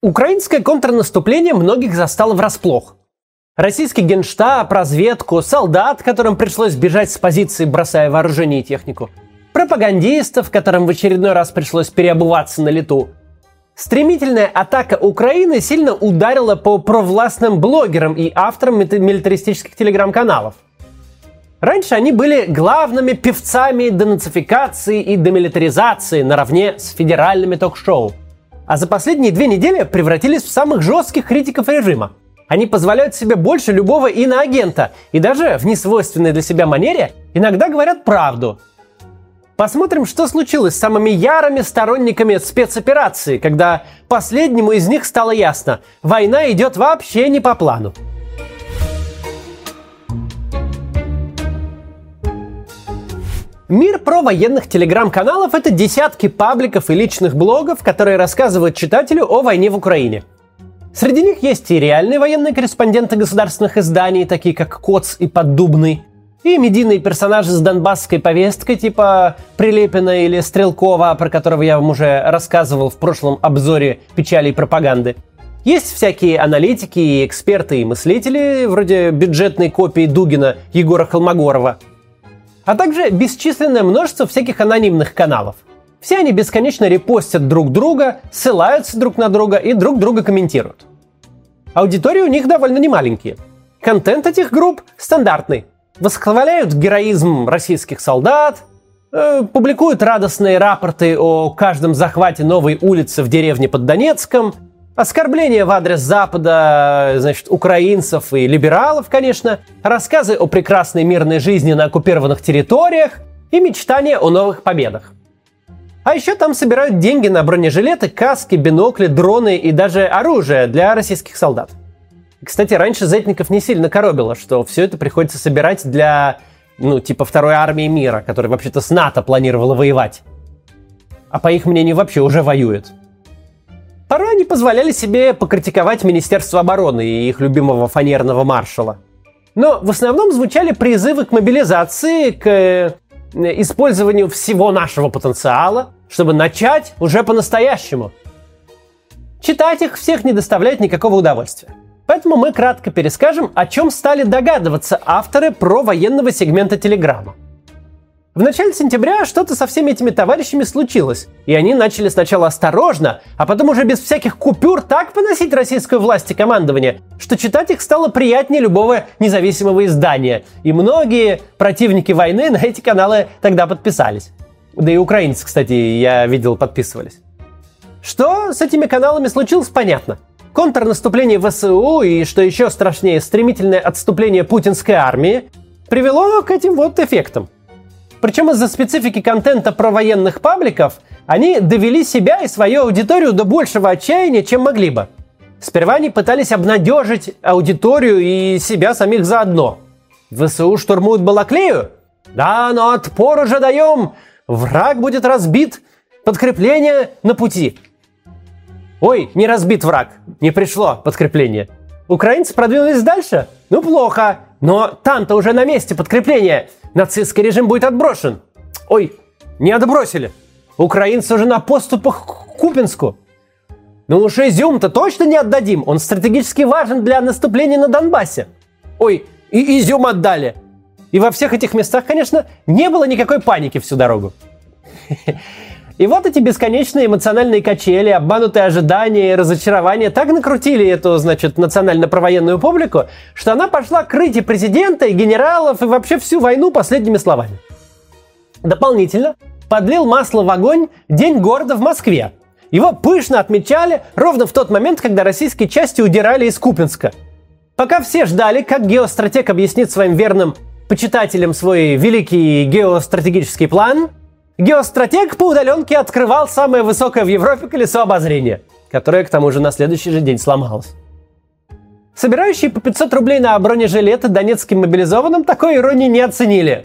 Украинское контрнаступление многих застало врасплох. Российский генштаб, разведку, солдат, которым пришлось бежать с позиции, бросая вооружение и технику, пропагандистов, которым в очередной раз пришлось переобуваться на лету. Стремительная атака Украины сильно ударила по провластным блогерам и авторам милитаристических телеграм-каналов. Раньше они были главными певцами денацификации и демилитаризации наравне с федеральными ток-шоу – а за последние две недели превратились в самых жестких критиков режима. Они позволяют себе больше любого иноагента и даже в несвойственной для себя манере иногда говорят правду. Посмотрим, что случилось с самыми ярыми сторонниками спецоперации, когда последнему из них стало ясно – война идет вообще не по плану. Мир про военных телеграм-каналов – это десятки пабликов и личных блогов, которые рассказывают читателю о войне в Украине. Среди них есть и реальные военные корреспонденты государственных изданий, такие как Коц и Поддубный, и медийные персонажи с донбасской повесткой, типа Прилепина или Стрелкова, про которого я вам уже рассказывал в прошлом обзоре печали и пропаганды. Есть всякие аналитики и эксперты и мыслители, вроде бюджетной копии Дугина Егора Холмогорова – а также бесчисленное множество всяких анонимных каналов. Все они бесконечно репостят друг друга, ссылаются друг на друга и друг друга комментируют. Аудитории у них довольно немаленькие. Контент этих групп стандартный. Восхваляют героизм российских солдат, э, публикуют радостные рапорты о каждом захвате новой улицы в деревне под Донецком – Оскорбления в адрес Запада, значит, украинцев и либералов, конечно, рассказы о прекрасной мирной жизни на оккупированных территориях и мечтания о новых победах. А еще там собирают деньги на бронежилеты, каски, бинокли, дроны и даже оружие для российских солдат. Кстати, раньше Зетников не сильно коробило, что все это приходится собирать для, ну, типа второй армии мира, которая вообще-то с НАТО планировала воевать. А по их мнению вообще уже воюет. Порой они позволяли себе покритиковать Министерство обороны и их любимого фанерного маршала. Но в основном звучали призывы к мобилизации, к э, использованию всего нашего потенциала, чтобы начать уже по-настоящему. Читать их всех не доставляет никакого удовольствия. Поэтому мы кратко перескажем, о чем стали догадываться авторы про военного сегмента Телеграма. В начале сентября что-то со всеми этими товарищами случилось, и они начали сначала осторожно, а потом уже без всяких купюр так поносить российскую власть и командование, что читать их стало приятнее любого независимого издания. И многие противники войны на эти каналы тогда подписались. Да и украинцы, кстати, я видел, подписывались. Что с этими каналами случилось, понятно. Контрнаступление ВСУ и, что еще страшнее, стремительное отступление путинской армии привело к этим вот эффектам – причем из-за специфики контента про военных пабликов они довели себя и свою аудиторию до большего отчаяния, чем могли бы. Сперва они пытались обнадежить аудиторию и себя самих заодно. ВСУ штурмуют Балаклею? Да, но отпор уже даем. Враг будет разбит. Подкрепление на пути. Ой, не разбит враг. Не пришло подкрепление. Украинцы продвинулись дальше? Ну, плохо. Но там-то уже на месте подкрепление. Нацистский режим будет отброшен. Ой, не отбросили. Украинцы уже на поступах к Купинску. Ну уж Изюм-то точно не отдадим. Он стратегически важен для наступления на Донбассе. Ой, и Изюм отдали. И во всех этих местах, конечно, не было никакой паники всю дорогу. И вот эти бесконечные эмоциональные качели, обманутые ожидания и разочарования так накрутили эту, значит, национально-провоенную публику, что она пошла крыть и президента, и генералов, и вообще всю войну последними словами. Дополнительно подлил масло в огонь День города в Москве. Его пышно отмечали ровно в тот момент, когда российские части удирали из Купинска. Пока все ждали, как геостратег объяснит своим верным почитателям свой великий геостратегический план, Геостратег по удаленке открывал самое высокое в Европе колесо обозрения, которое к тому же на следующий же день сломалось. Собирающие по 500 рублей на бронежилеты донецким мобилизованным такой иронии не оценили.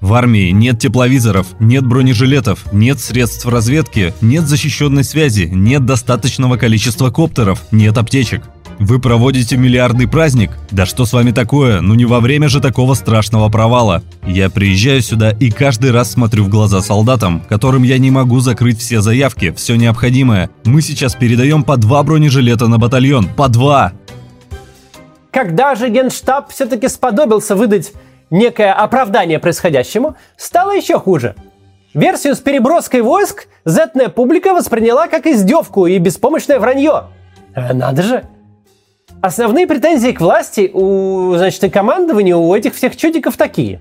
В армии нет тепловизоров, нет бронежилетов, нет средств разведки, нет защищенной связи, нет достаточного количества коптеров, нет аптечек. Вы проводите миллиардный праздник? Да что с вами такое? Ну не во время же такого страшного провала. Я приезжаю сюда и каждый раз смотрю в глаза солдатам, которым я не могу закрыть все заявки, все необходимое. Мы сейчас передаем по два бронежилета на батальон. По два! Когда же Генштаб все-таки сподобился выдать некое оправдание происходящему, стало еще хуже. Версию с переброской войск зетная публика восприняла как издевку и беспомощное вранье. Надо же! Основные претензии к власти у, значит, и командованию у этих всех чудиков такие.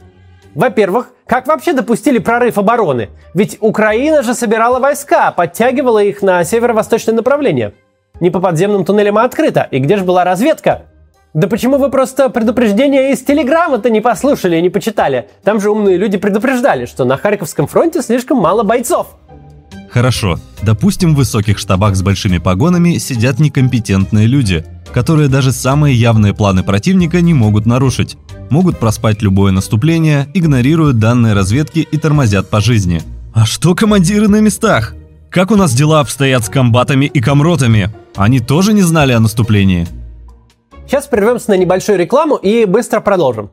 Во-первых, как вообще допустили прорыв обороны? Ведь Украина же собирала войска, подтягивала их на северо-восточное направление. Не по подземным туннелям, а открыто. И где же была разведка? Да почему вы просто предупреждение из телеграмма-то не послушали и не почитали? Там же умные люди предупреждали, что на Харьковском фронте слишком мало бойцов. Хорошо, допустим, в высоких штабах с большими погонами сидят некомпетентные люди, которые даже самые явные планы противника не могут нарушить. Могут проспать любое наступление, игнорируют данные разведки и тормозят по жизни. А что командиры на местах? Как у нас дела обстоят с комбатами и комротами? Они тоже не знали о наступлении. Сейчас прервемся на небольшую рекламу и быстро продолжим.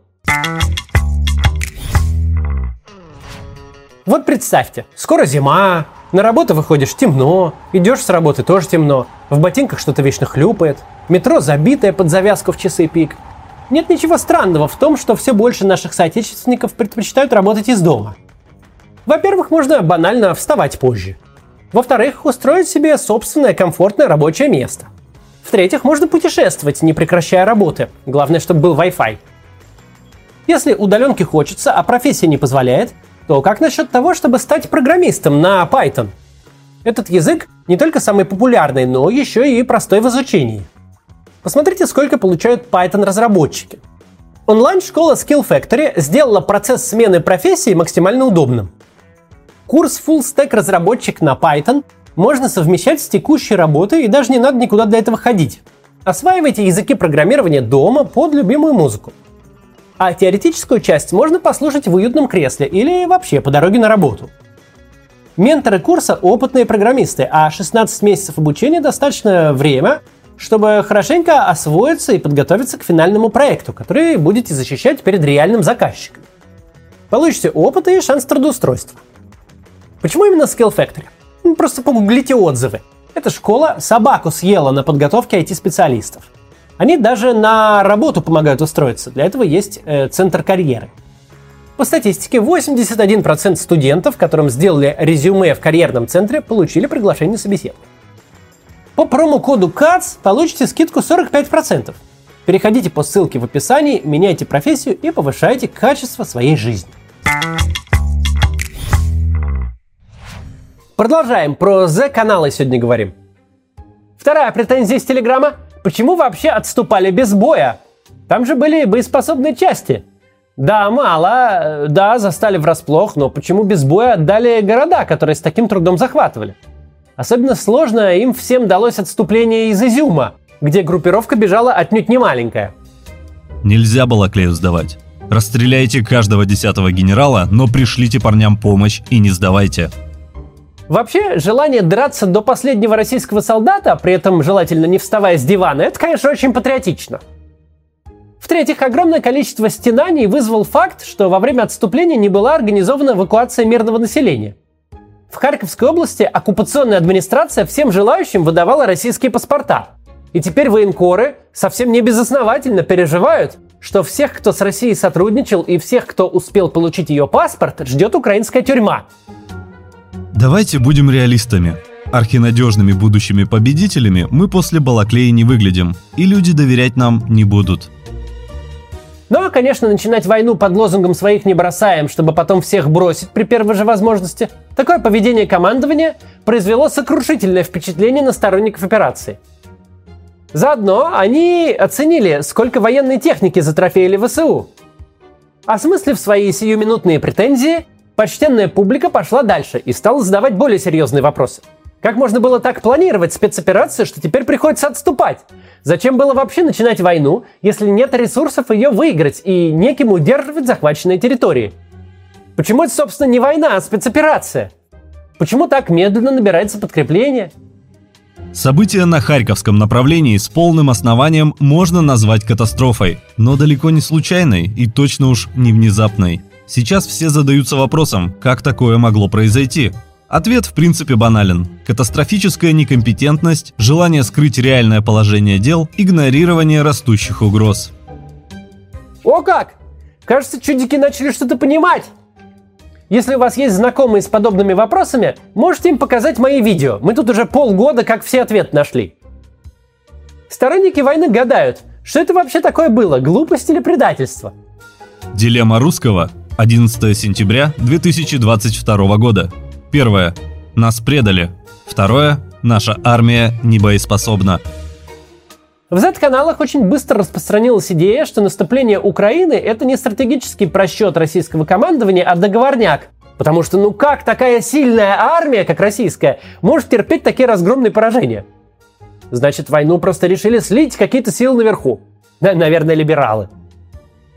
Вот представьте, скоро зима, на работу выходишь темно, идешь с работы тоже темно, в ботинках что-то вечно хлюпает, метро забитое под завязку в часы пик. Нет ничего странного в том, что все больше наших соотечественников предпочитают работать из дома. Во-первых, можно банально вставать позже. Во-вторых, устроить себе собственное комфортное рабочее место. В-третьих, можно путешествовать, не прекращая работы. Главное, чтобы был Wi-Fi. Если удаленки хочется, а профессия не позволяет, то как насчет того, чтобы стать программистом на Python? Этот язык не только самый популярный, но еще и простой в изучении. Посмотрите, сколько получают Python-разработчики. Онлайн-школа Skill Factory сделала процесс смены профессии максимально удобным. Курс Full Stack разработчик на Python можно совмещать с текущей работой и даже не надо никуда для этого ходить. Осваивайте языки программирования дома под любимую музыку. А теоретическую часть можно послушать в уютном кресле или вообще по дороге на работу. Менторы курса – опытные программисты, а 16 месяцев обучения – достаточно время, чтобы хорошенько освоиться и подготовиться к финальному проекту, который будете защищать перед реальным заказчиком. Получите опыт и шанс трудоустройства. Почему именно Skill Factory? Просто погуглите отзывы. Эта школа собаку съела на подготовке IT-специалистов – они даже на работу помогают устроиться. Для этого есть э, центр карьеры. По статистике, 81% студентов, которым сделали резюме в карьерном центре, получили приглашение на собеседование. По промокоду КАЦ получите скидку 45%. Переходите по ссылке в описании, меняйте профессию и повышайте качество своей жизни. Продолжаем. Про Z-каналы сегодня говорим. Вторая претензия из Телеграма – Почему вообще отступали без боя? Там же были боеспособные части. Да, мало, да, застали врасплох, но почему без боя отдали города, которые с таким трудом захватывали? Особенно сложно им всем далось отступление из Изюма, где группировка бежала отнюдь не маленькая. Нельзя было Клею сдавать. Расстреляйте каждого десятого генерала, но пришлите парням помощь и не сдавайте. Вообще, желание драться до последнего российского солдата, при этом желательно не вставая с дивана, это, конечно, очень патриотично. В-третьих, огромное количество стенаний вызвал факт, что во время отступления не была организована эвакуация мирного населения. В Харьковской области оккупационная администрация всем желающим выдавала российские паспорта. И теперь военкоры совсем не безосновательно переживают, что всех, кто с Россией сотрудничал и всех, кто успел получить ее паспорт, ждет украинская тюрьма. Давайте будем реалистами. Архинадежными будущими победителями мы после Балаклеи не выглядим, и люди доверять нам не будут. Ну а, конечно, начинать войну под лозунгом «своих не бросаем», чтобы потом всех бросить при первой же возможности, такое поведение командования произвело сокрушительное впечатление на сторонников операции. Заодно они оценили, сколько военной техники затрофеяли ВСУ. Осмыслив свои сиюминутные претензии, почтенная публика пошла дальше и стала задавать более серьезные вопросы. Как можно было так планировать спецоперацию, что теперь приходится отступать? Зачем было вообще начинать войну, если нет ресурсов ее выиграть и неким удерживать захваченные территории? Почему это, собственно, не война, а спецоперация? Почему так медленно набирается подкрепление? События на Харьковском направлении с полным основанием можно назвать катастрофой, но далеко не случайной и точно уж не внезапной. Сейчас все задаются вопросом, как такое могло произойти. Ответ в принципе банален. Катастрофическая некомпетентность, желание скрыть реальное положение дел, игнорирование растущих угроз. О как! Кажется, чудики начали что-то понимать. Если у вас есть знакомые с подобными вопросами, можете им показать мои видео. Мы тут уже полгода как все ответ нашли. Сторонники войны гадают, что это вообще такое было, глупость или предательство? Дилемма русского. 11 сентября 2022 года. Первое. Нас предали. Второе. Наша армия не боеспособна. В Z-каналах очень быстро распространилась идея, что наступление Украины – это не стратегический просчет российского командования, а договорняк. Потому что ну как такая сильная армия, как российская, может терпеть такие разгромные поражения? Значит, войну просто решили слить какие-то силы наверху. Наверное, либералы.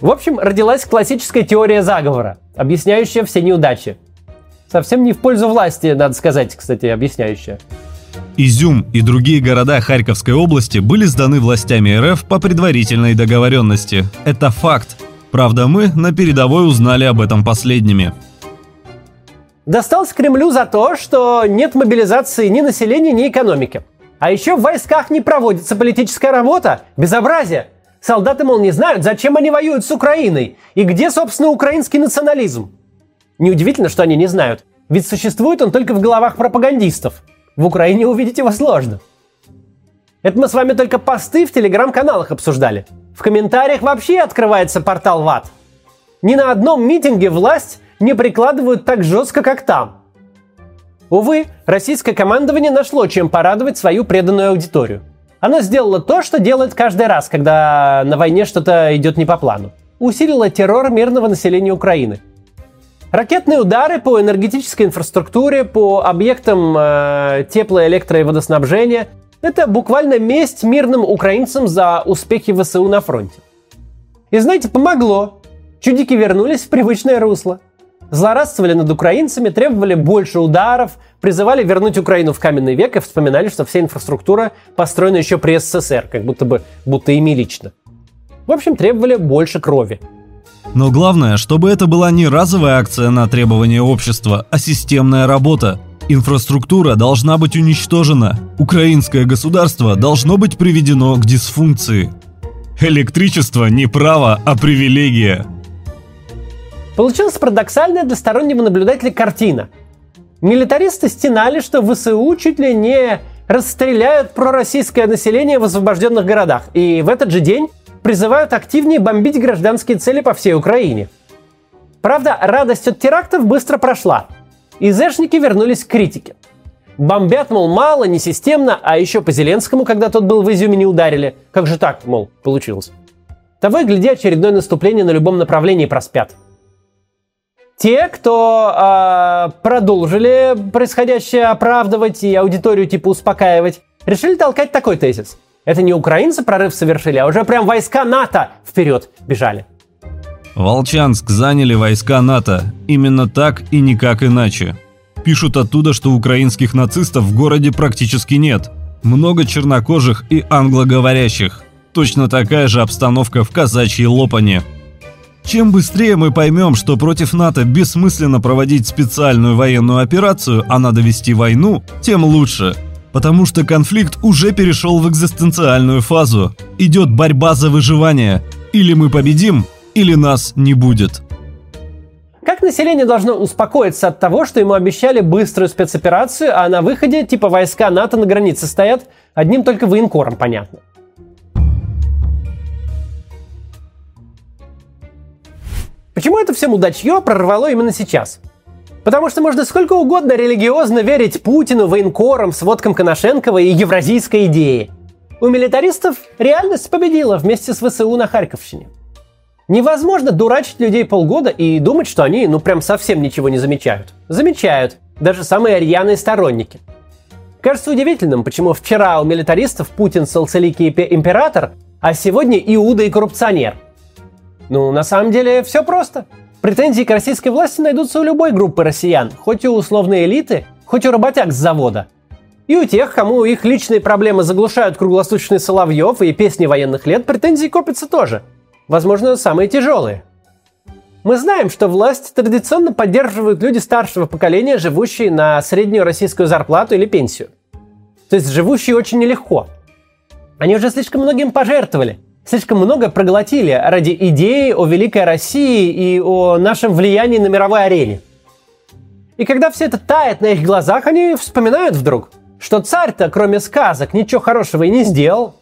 В общем, родилась классическая теория заговора, объясняющая все неудачи. Совсем не в пользу власти, надо сказать, кстати, объясняющая. Изюм и другие города Харьковской области были сданы властями РФ по предварительной договоренности. Это факт. Правда, мы на передовой узнали об этом последними. Достался Кремлю за то, что нет мобилизации ни населения, ни экономики. А еще в войсках не проводится политическая работа. Безобразие. Солдаты, мол, не знают, зачем они воюют с Украиной. И где, собственно, украинский национализм. Неудивительно, что они не знают. Ведь существует он только в головах пропагандистов. В Украине увидеть его сложно. Это мы с вами только посты в телеграм-каналах обсуждали. В комментариях вообще открывается портал ВАД. Ни на одном митинге власть не прикладывают так жестко, как там. Увы, российское командование нашло, чем порадовать свою преданную аудиторию. Оно сделало то, что делает каждый раз, когда на войне что-то идет не по плану. Усилило террор мирного населения Украины – Ракетные удары по энергетической инфраструктуре, по объектам э, тепло-, электро- и водоснабжения – это буквально месть мирным украинцам за успехи ВСУ на фронте. И знаете, помогло. Чудики вернулись в привычное русло. Злорадствовали над украинцами, требовали больше ударов, призывали вернуть Украину в каменный век и вспоминали, что вся инфраструктура построена еще при СССР, как будто бы будто ими лично. В общем, требовали больше крови – но главное, чтобы это была не разовая акция на требование общества, а системная работа. Инфраструктура должна быть уничтожена. Украинское государство должно быть приведено к дисфункции. Электричество не право, а привилегия. Получилась парадоксальная для стороннего наблюдателя картина. Милитаристы стенали, что ВСУ чуть ли не расстреляют пророссийское население в освобожденных городах. И в этот же день призывают активнее бомбить гражданские цели по всей Украине. Правда, радость от терактов быстро прошла. И зэшники вернулись к критике. Бомбят, мол, мало, несистемно, а еще по Зеленскому, когда тот был в Изюме, не ударили. Как же так, мол, получилось? Того и гляди, очередное наступление на любом направлении проспят. Те, кто э, продолжили происходящее оправдывать и аудиторию типа успокаивать, решили толкать такой тезис. Это не украинцы прорыв совершили, а уже прям войска НАТО вперед бежали. Волчанск заняли войска НАТО. Именно так и никак иначе. Пишут оттуда, что украинских нацистов в городе практически нет. Много чернокожих и англоговорящих. Точно такая же обстановка в казачьей Лопане. Чем быстрее мы поймем, что против НАТО бессмысленно проводить специальную военную операцию, а надо вести войну, тем лучше – Потому что конфликт уже перешел в экзистенциальную фазу. Идет борьба за выживание. Или мы победим, или нас не будет. Как население должно успокоиться от того, что ему обещали быструю спецоперацию, а на выходе типа войска НАТО на границе стоят, одним только военкором понятно. Почему это все мудачье прорвало именно сейчас? Потому что можно сколько угодно религиозно верить Путину, военкорам, сводкам Коношенкова и евразийской идее. У милитаристов реальность победила вместе с ВСУ на Харьковщине. Невозможно дурачить людей полгода и думать, что они ну прям совсем ничего не замечают. Замечают, даже самые рьяные сторонники. Кажется удивительным, почему вчера у милитаристов Путин солцеликий император, а сегодня Иуда и коррупционер. Ну, на самом деле, все просто – Претензии к российской власти найдутся у любой группы россиян, хоть у условной элиты, хоть у работяг с завода. И у тех, кому их личные проблемы заглушают круглосуточный Соловьев и песни военных лет, претензии копятся тоже. Возможно, самые тяжелые. Мы знаем, что власть традиционно поддерживают люди старшего поколения, живущие на среднюю российскую зарплату или пенсию. То есть живущие очень нелегко. Они уже слишком многим пожертвовали, слишком много проглотили ради идеи о великой России и о нашем влиянии на мировой арене. И когда все это тает на их глазах, они вспоминают вдруг – что царь-то, кроме сказок, ничего хорошего и не сделал.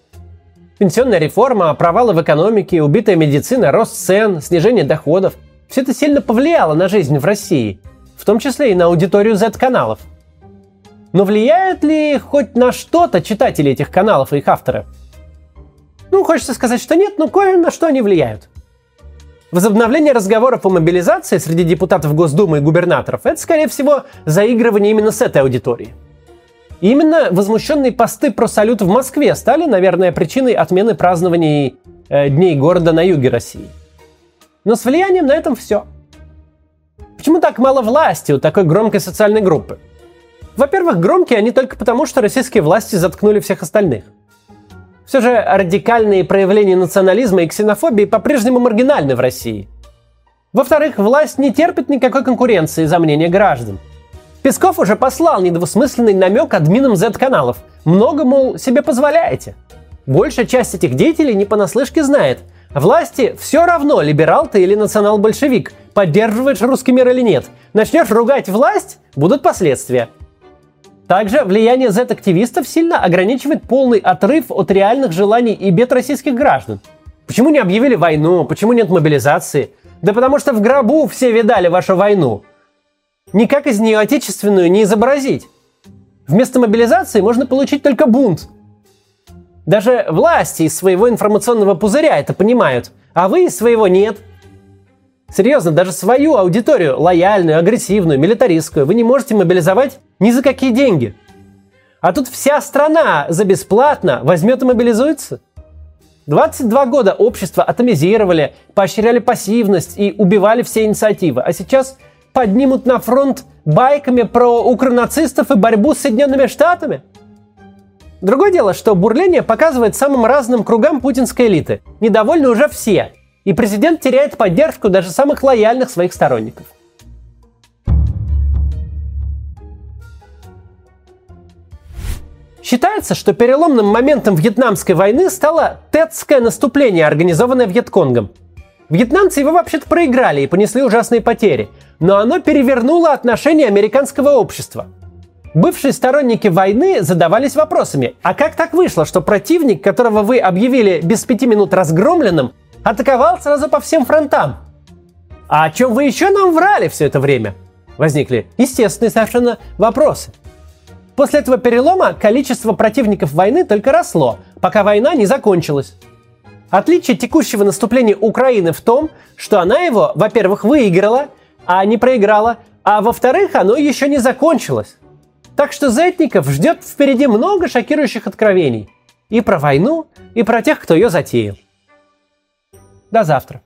Пенсионная реформа, провалы в экономике, убитая медицина, рост цен, снижение доходов – все это сильно повлияло на жизнь в России, в том числе и на аудиторию Z-каналов. Но влияют ли хоть на что-то читатели этих каналов и их авторы? Ну, хочется сказать, что нет, но кое на что они влияют. Возобновление разговоров о мобилизации среди депутатов Госдумы и губернаторов – это, скорее всего, заигрывание именно с этой аудиторией. И именно возмущенные посты про салют в Москве стали, наверное, причиной отмены празднований э, Дней города на юге России. Но с влиянием на этом все. Почему так мало власти у такой громкой социальной группы? Во-первых, громкие они только потому, что российские власти заткнули всех остальных. Все же радикальные проявления национализма и ксенофобии по-прежнему маргинальны в России. Во-вторых, власть не терпит никакой конкуренции за мнение граждан – Песков уже послал недвусмысленный намек админам Z-каналов. Много, мол, себе позволяете. Большая часть этих деятелей не понаслышке знает. Власти все равно, либерал ты или национал-большевик, поддерживаешь русский мир или нет. Начнешь ругать власть, будут последствия. Также влияние Z-активистов сильно ограничивает полный отрыв от реальных желаний и бед российских граждан. Почему не объявили войну? Почему нет мобилизации? Да потому что в гробу все видали вашу войну. Никак из нее отечественную не изобразить. Вместо мобилизации можно получить только бунт. Даже власти из своего информационного пузыря это понимают, а вы из своего нет. Серьезно, даже свою аудиторию, лояльную, агрессивную, милитаристскую, вы не можете мобилизовать ни за какие деньги. А тут вся страна за бесплатно возьмет и мобилизуется. 22 года общество атомизировали, поощряли пассивность и убивали все инициативы. А сейчас поднимут на фронт байками про укронацистов и борьбу с Соединенными Штатами? Другое дело, что бурление показывает самым разным кругам путинской элиты. Недовольны уже все. И президент теряет поддержку даже самых лояльных своих сторонников. Считается, что переломным моментом Вьетнамской войны стало Тетское наступление, организованное Вьетконгом. Вьетнамцы его вообще-то проиграли и понесли ужасные потери – но оно перевернуло отношение американского общества. Бывшие сторонники войны задавались вопросами, а как так вышло, что противник, которого вы объявили без пяти минут разгромленным, атаковал сразу по всем фронтам? А о чем вы еще нам врали все это время? Возникли естественные совершенно вопросы. После этого перелома количество противников войны только росло, пока война не закончилась. Отличие текущего наступления Украины в том, что она его, во-первых, выиграла – а не проиграла. А во-вторых, оно еще не закончилось. Так что Зетников ждет впереди много шокирующих откровений. И про войну, и про тех, кто ее затеял. До завтра.